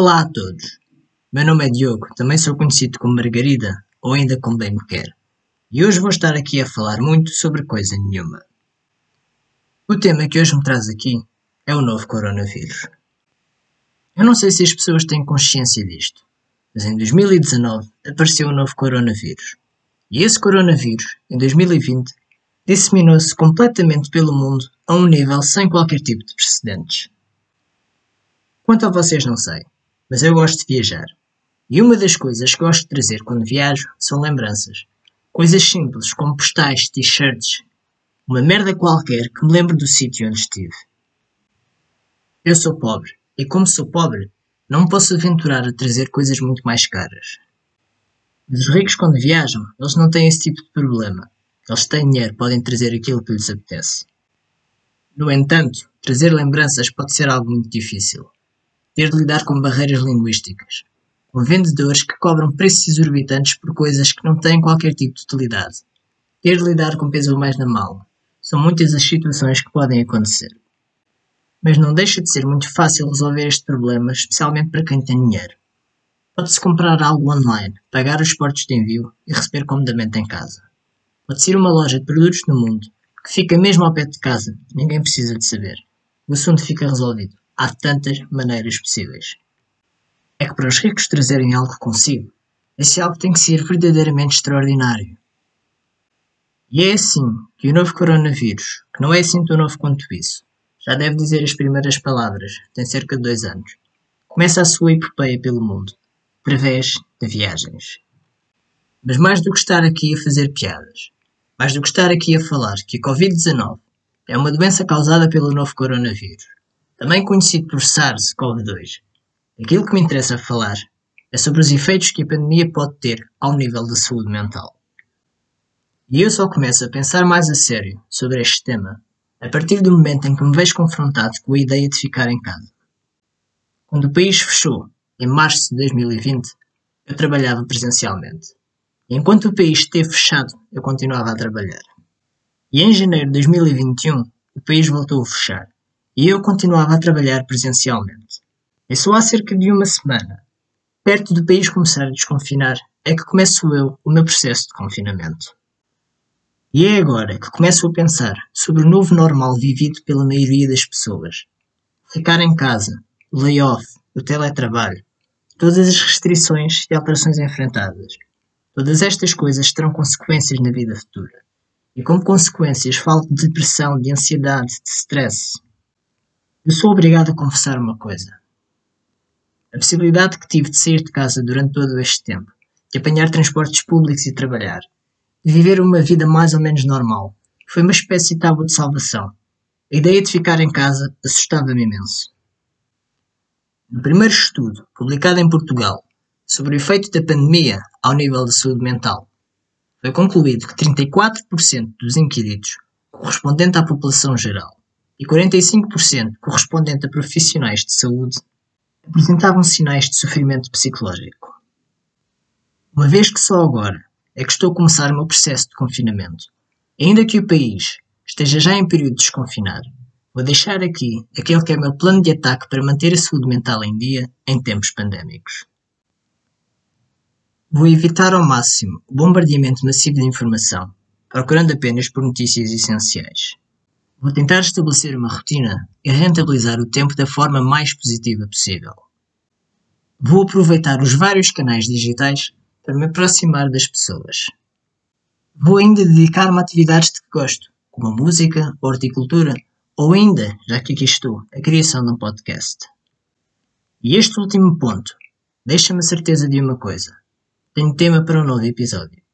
Olá a todos. Meu nome é Diogo, também sou conhecido como Margarida, ou ainda como bem me quer. E hoje vou estar aqui a falar muito sobre coisa nenhuma. O tema que hoje me traz aqui é o novo coronavírus. Eu não sei se as pessoas têm consciência disto, mas em 2019 apareceu o novo coronavírus. E esse coronavírus, em 2020, disseminou-se completamente pelo mundo a um nível sem qualquer tipo de precedentes. Quanto a vocês, não sei, mas eu gosto de viajar. E uma das coisas que gosto de trazer quando viajo são lembranças. Coisas simples, como postais, t-shirts, uma merda qualquer que me lembre do sítio onde estive. Eu sou pobre, e como sou pobre, não me posso aventurar a trazer coisas muito mais caras. Os ricos, quando viajam, eles não têm esse tipo de problema. Eles têm dinheiro, podem trazer aquilo que lhes apetece. No entanto, trazer lembranças pode ser algo muito difícil ter de lidar com barreiras linguísticas, com vendedores que cobram preços exorbitantes por coisas que não têm qualquer tipo de utilidade, ter de lidar com peso mais na mala. São muitas as situações que podem acontecer. Mas não deixa de ser muito fácil resolver este problema, especialmente para quem tem dinheiro. Pode-se comprar algo online, pagar os portos de envio e receber comodamente em casa. Pode-se ir uma loja de produtos no mundo, que fica mesmo ao pé de casa, ninguém precisa de saber. O assunto fica resolvido. Há tantas maneiras possíveis. É que para os ricos trazerem algo consigo, esse algo tem que ser verdadeiramente extraordinário. E é assim que o novo coronavírus, que não é assim tão novo quanto isso, já deve dizer as primeiras palavras, tem cerca de dois anos, começa a sua epopeia pelo mundo, através de viagens. Mas mais do que estar aqui a fazer piadas, mais do que estar aqui a falar que a Covid-19 é uma doença causada pelo novo coronavírus, também conhecido por SARS-CoV-2. Aquilo que me interessa falar é sobre os efeitos que a pandemia pode ter ao nível da saúde mental. E eu só começo a pensar mais a sério sobre este tema a partir do momento em que me vejo confrontado com a ideia de ficar em casa. Quando o país fechou, em março de 2020, eu trabalhava presencialmente. E enquanto o país esteve fechado, eu continuava a trabalhar. E em janeiro de 2021, o país voltou a fechar e eu continuava a trabalhar presencialmente. E só há cerca de uma semana, perto do país começar a desconfinar, é que começo eu o meu processo de confinamento. E é agora que começo a pensar sobre o novo normal vivido pela maioria das pessoas. Ficar em casa, o layoff, o teletrabalho, todas as restrições e alterações enfrentadas. Todas estas coisas terão consequências na vida futura. E como consequências falo de depressão, de ansiedade, de stress, eu sou obrigado a confessar uma coisa. A possibilidade que tive de sair de casa durante todo este tempo, de apanhar transportes públicos e trabalhar, de viver uma vida mais ou menos normal, foi uma espécie de tábua de salvação. A ideia de ficar em casa assustava-me imenso. No primeiro estudo, publicado em Portugal, sobre o efeito da pandemia ao nível da saúde mental, foi concluído que 34% dos inquiridos, correspondente à população geral, e 45% correspondente a profissionais de saúde apresentavam sinais de sofrimento psicológico. Uma vez que só agora é que estou a começar o meu processo de confinamento, ainda que o país esteja já em período de desconfinar, vou deixar aqui aquele que é o meu plano de ataque para manter a saúde mental em dia em tempos pandémicos. Vou evitar ao máximo o bombardeamento massivo de informação, procurando apenas por notícias essenciais. Vou tentar estabelecer uma rotina e rentabilizar o tempo da forma mais positiva possível. Vou aproveitar os vários canais digitais para me aproximar das pessoas. Vou ainda dedicar-me a atividades de que gosto, como a música, a horticultura ou ainda, já que aqui estou, a criação de um podcast. E este último ponto deixa-me a certeza de uma coisa: tenho tema para um novo episódio.